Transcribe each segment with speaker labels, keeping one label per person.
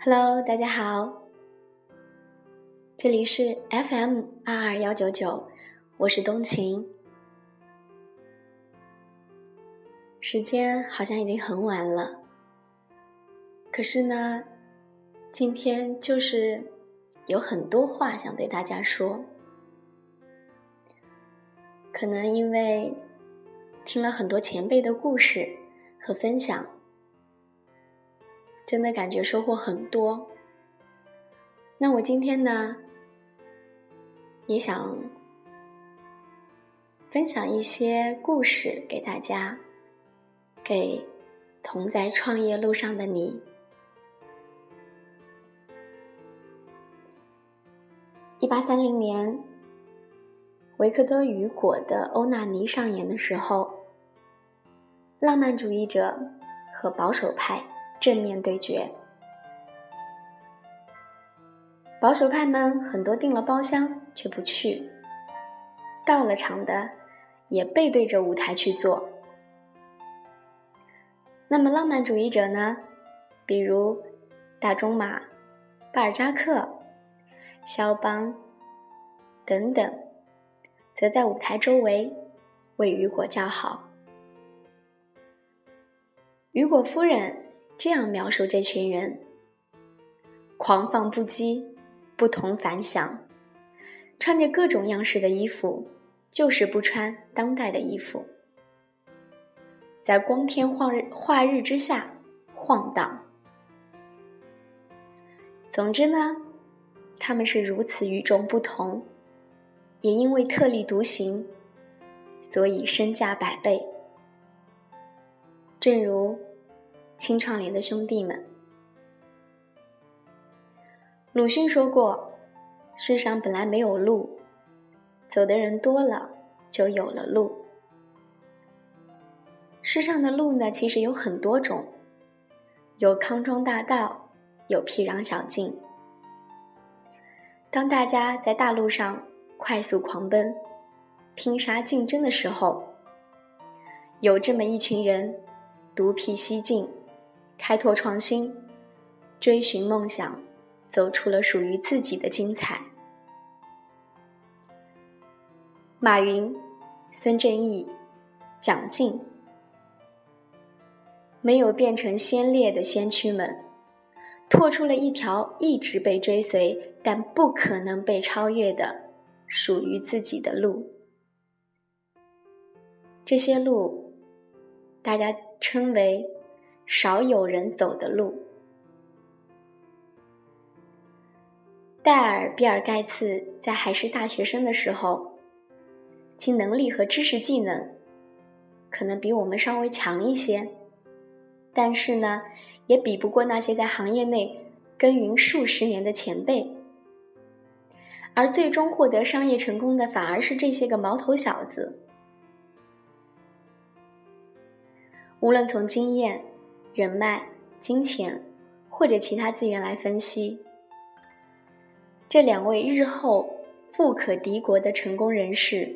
Speaker 1: Hello，大家好，这里是 FM 二二幺九九，我是冬晴。时间好像已经很晚了，可是呢，今天就是有很多话想对大家说。可能因为听了很多前辈的故事和分享。真的感觉收获很多。那我今天呢，也想分享一些故事给大家，给同在创业路上的你。一八三零年，维克多·雨果的《欧纳尼》上演的时候，浪漫主义者和保守派。正面对决，保守派们很多订了包厢却不去，到了场的也背对着舞台去做。那么浪漫主义者呢？比如大仲马、巴尔扎克、肖邦等等，则在舞台周围为雨果叫好。雨果夫人。这样描述这群人：狂放不羁，不同凡响，穿着各种样式的衣服，就是不穿当代的衣服，在光天化日化日之下晃荡。总之呢，他们是如此与众不同，也因为特立独行，所以身价百倍。正如。青创联的兄弟们，鲁迅说过：“世上本来没有路，走的人多了，就有了路。”世上的路呢，其实有很多种，有康庄大道，有僻壤小径。当大家在大路上快速狂奔、拼杀竞争的时候，有这么一群人，独辟蹊径。开拓创新，追寻梦想，走出了属于自己的精彩。马云、孙正义、蒋劲，没有变成先烈的先驱们，拓出了一条一直被追随但不可能被超越的属于自己的路。这些路，大家称为。少有人走的路。戴尔·比尔·盖茨在还是大学生的时候，其能力和知识技能可能比我们稍微强一些，但是呢，也比不过那些在行业内耕耘数十年的前辈。而最终获得商业成功的，反而是这些个毛头小子。无论从经验，人脉、金钱或者其他资源来分析，这两位日后富可敌国的成功人士，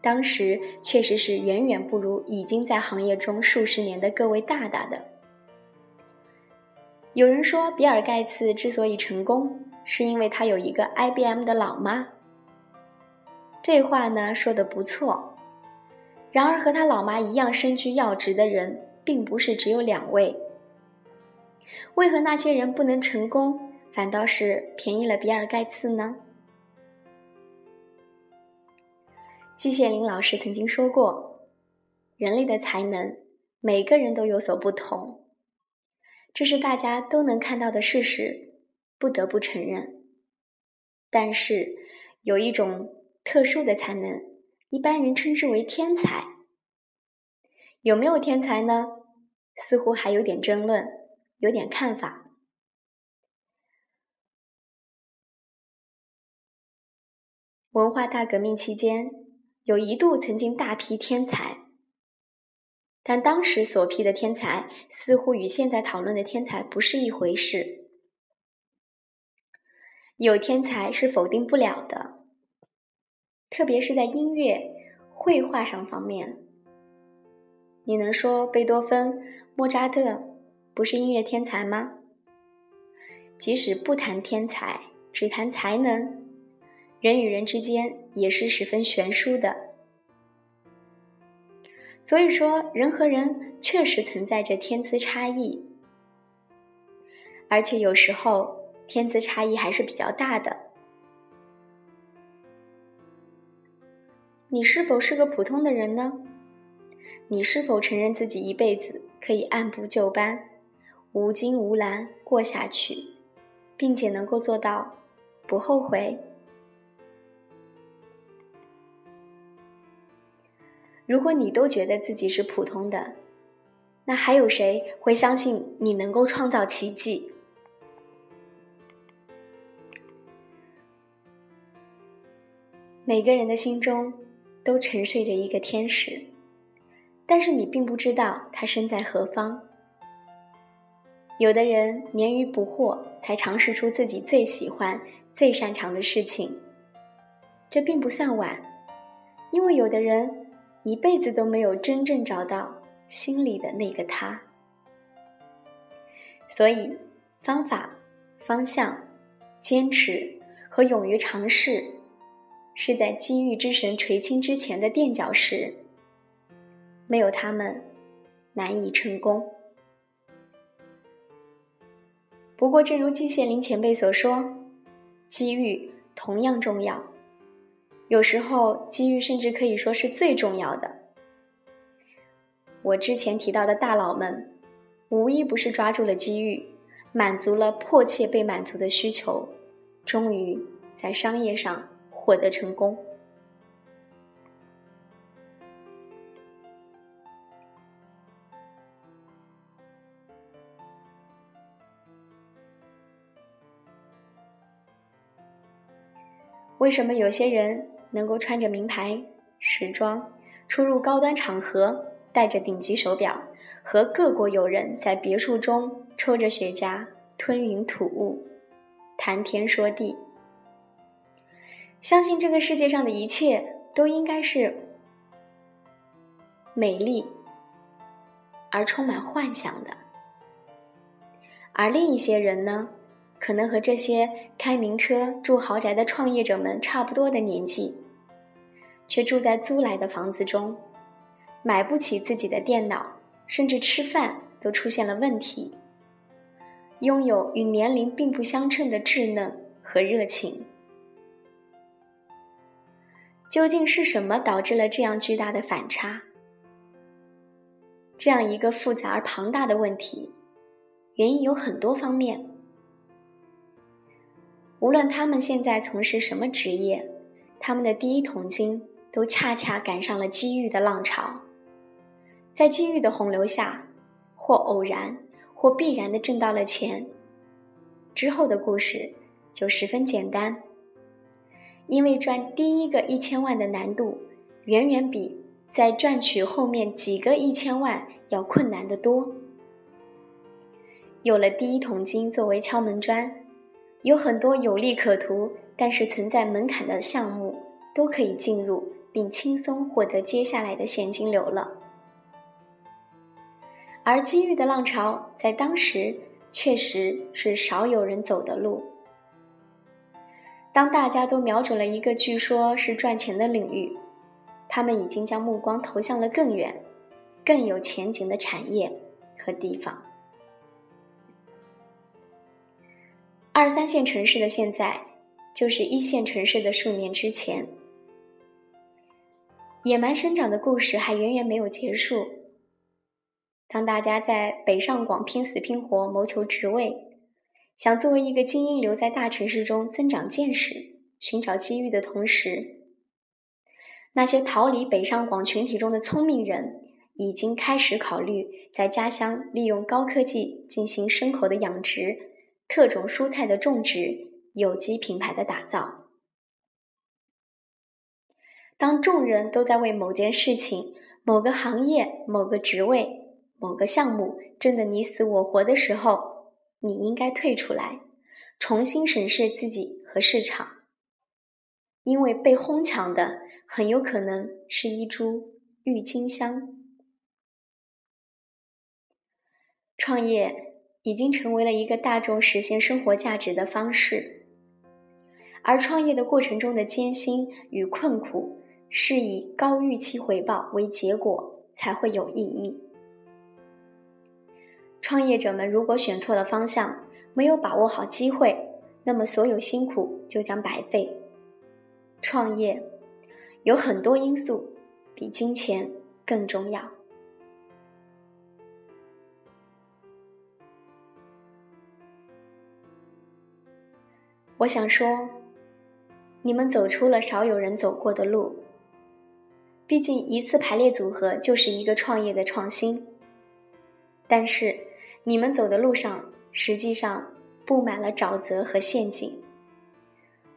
Speaker 1: 当时确实是远远不如已经在行业中数十年的各位大大的。有人说，比尔·盖茨之所以成功，是因为他有一个 IBM 的老妈。这话呢说的不错，然而和他老妈一样身居要职的人。并不是只有两位。为何那些人不能成功，反倒是便宜了比尔·盖茨呢？季羡林老师曾经说过：“人类的才能，每个人都有所不同，这是大家都能看到的事实，不得不承认。但是有一种特殊的才能，一般人称之为天才。”有没有天才呢？似乎还有点争论，有点看法。文化大革命期间，有一度曾经大批天才，但当时所批的天才似乎与现在讨论的天才不是一回事。有天才是否定不了的，特别是在音乐、绘画上方面。你能说贝多芬、莫扎特不是音乐天才吗？即使不谈天才，只谈才能，人与人之间也是十分悬殊的。所以说，人和人确实存在着天资差异，而且有时候天资差异还是比较大的。你是否是个普通的人呢？你是否承认自己一辈子可以按部就班、无惊无澜过下去？并且能够做到不后悔。如果你都觉得自己是普通的，那还有谁会相信你能够创造奇迹？每个人的心中都沉睡着一个天使，但是你并不知道他身在何方。有的人年逾不惑才尝试出自己最喜欢、最擅长的事情，这并不算晚，因为有的人一辈子都没有真正找到心里的那个他。所以，方法、方向、坚持和勇于尝试，是在机遇之神垂青之前的垫脚石，没有他们，难以成功。不过，正如季羡林前辈所说，机遇同样重要。有时候，机遇甚至可以说是最重要的。我之前提到的大佬们，无一不是抓住了机遇，满足了迫切被满足的需求，终于在商业上获得成功。为什么有些人能够穿着名牌时装，出入高端场合，戴着顶级手表，和各国友人在别墅中抽着雪茄，吞云吐雾，谈天说地，相信这个世界上的一切都应该是美丽而充满幻想的，而另一些人呢？可能和这些开名车、住豪宅的创业者们差不多的年纪，却住在租来的房子中，买不起自己的电脑，甚至吃饭都出现了问题。拥有与年龄并不相称的稚嫩和热情，究竟是什么导致了这样巨大的反差？这样一个复杂而庞大的问题，原因有很多方面。无论他们现在从事什么职业，他们的第一桶金都恰恰赶上了机遇的浪潮，在机遇的洪流下，或偶然，或必然的挣到了钱。之后的故事就十分简单，因为赚第一个一千万的难度，远远比在赚取后面几个一千万要困难得多。有了第一桶金作为敲门砖。有很多有利可图，但是存在门槛的项目都可以进入，并轻松获得接下来的现金流了。而机遇的浪潮在当时确实是少有人走的路。当大家都瞄准了一个据说是赚钱的领域，他们已经将目光投向了更远、更有前景的产业和地方。二三线城市的现在，就是一线城市的数年之前。野蛮生长的故事还远远没有结束。当大家在北上广拼死拼活谋求职位，想作为一个精英留在大城市中增长见识、寻找机遇的同时，那些逃离北上广群体中的聪明人，已经开始考虑在家乡利用高科技进行牲口的养殖。特种蔬菜的种植，有机品牌的打造。当众人都在为某件事情、某个行业、某个职位、某个项目争得你死我活的时候，你应该退出来，重新审视自己和市场，因为被哄抢的很有可能是一株郁金香。创业。已经成为了一个大众实现生活价值的方式，而创业的过程中的艰辛与困苦，是以高预期回报为结果才会有意义。创业者们如果选错了方向，没有把握好机会，那么所有辛苦就将白费。创业有很多因素比金钱更重要。我想说，你们走出了少有人走过的路。毕竟一次排列组合就是一个创业的创新。但是你们走的路上实际上布满了沼泽和陷阱。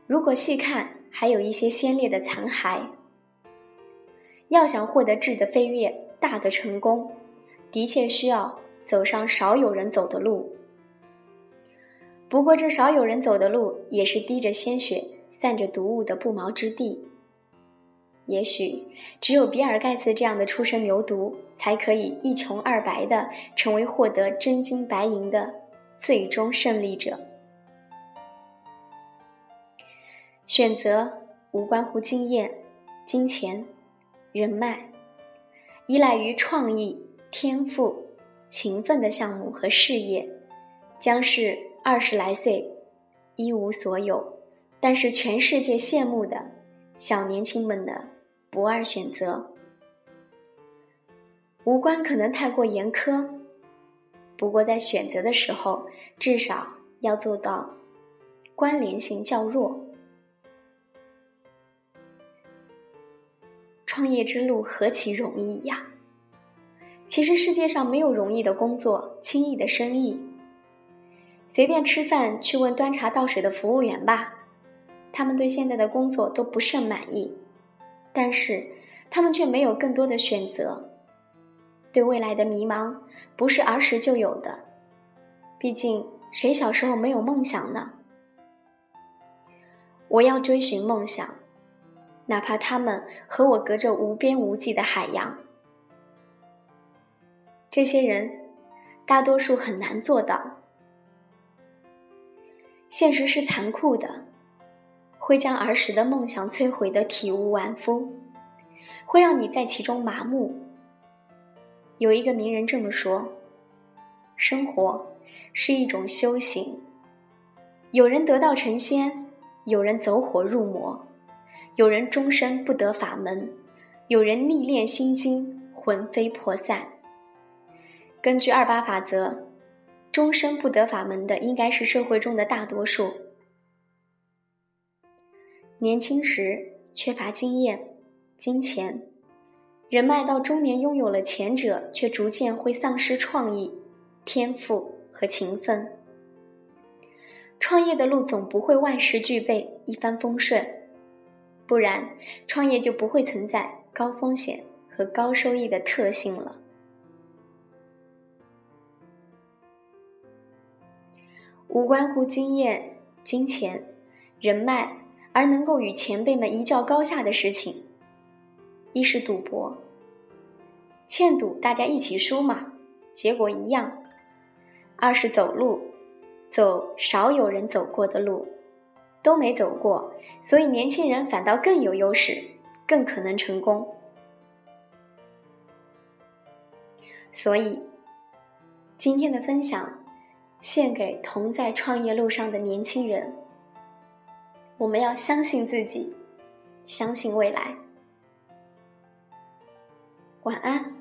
Speaker 1: 如果细看，还有一些先烈的残骸。要想获得质的飞跃、大的成功，的确需要走上少有人走的路。不过，这少有人走的路，也是滴着鲜血、散着毒雾的不毛之地。也许，只有比尔·盖茨这样的初生牛犊，才可以一穷二白的成为获得真金白银的最终胜利者。选择无关乎经验、金钱、人脉，依赖于创意、天赋、勤奋的项目和事业，将是。二十来岁，一无所有，但是全世界羡慕的小年轻们的不二选择。五官可能太过严苛，不过在选择的时候，至少要做到关联性较弱。创业之路何其容易呀！其实世界上没有容易的工作，轻易的生意。随便吃饭去问端茶倒水的服务员吧，他们对现在的工作都不甚满意，但是他们却没有更多的选择。对未来的迷茫不是儿时就有的，毕竟谁小时候没有梦想呢？我要追寻梦想，哪怕他们和我隔着无边无际的海洋。这些人大多数很难做到。现实是残酷的，会将儿时的梦想摧毁的体无完肤，会让你在其中麻木。有一个名人这么说：“生活是一种修行，有人得道成仙，有人走火入魔，有人终身不得法门，有人历练心经，魂飞魄散。”根据二八法则。终身不得法门的，应该是社会中的大多数。年轻时缺乏经验、金钱、人脉，到中年拥有了前者，却逐渐会丧失创意、天赋和勤奋。创业的路总不会万事俱备、一帆风顺，不然创业就不会存在高风险和高收益的特性了。无关乎经验、金钱、人脉，而能够与前辈们一较高下的事情，一是赌博，欠赌大家一起输嘛，结果一样；二是走路，走少有人走过的路，都没走过，所以年轻人反倒更有优势，更可能成功。所以，今天的分享。献给同在创业路上的年轻人，我们要相信自己，相信未来。晚安。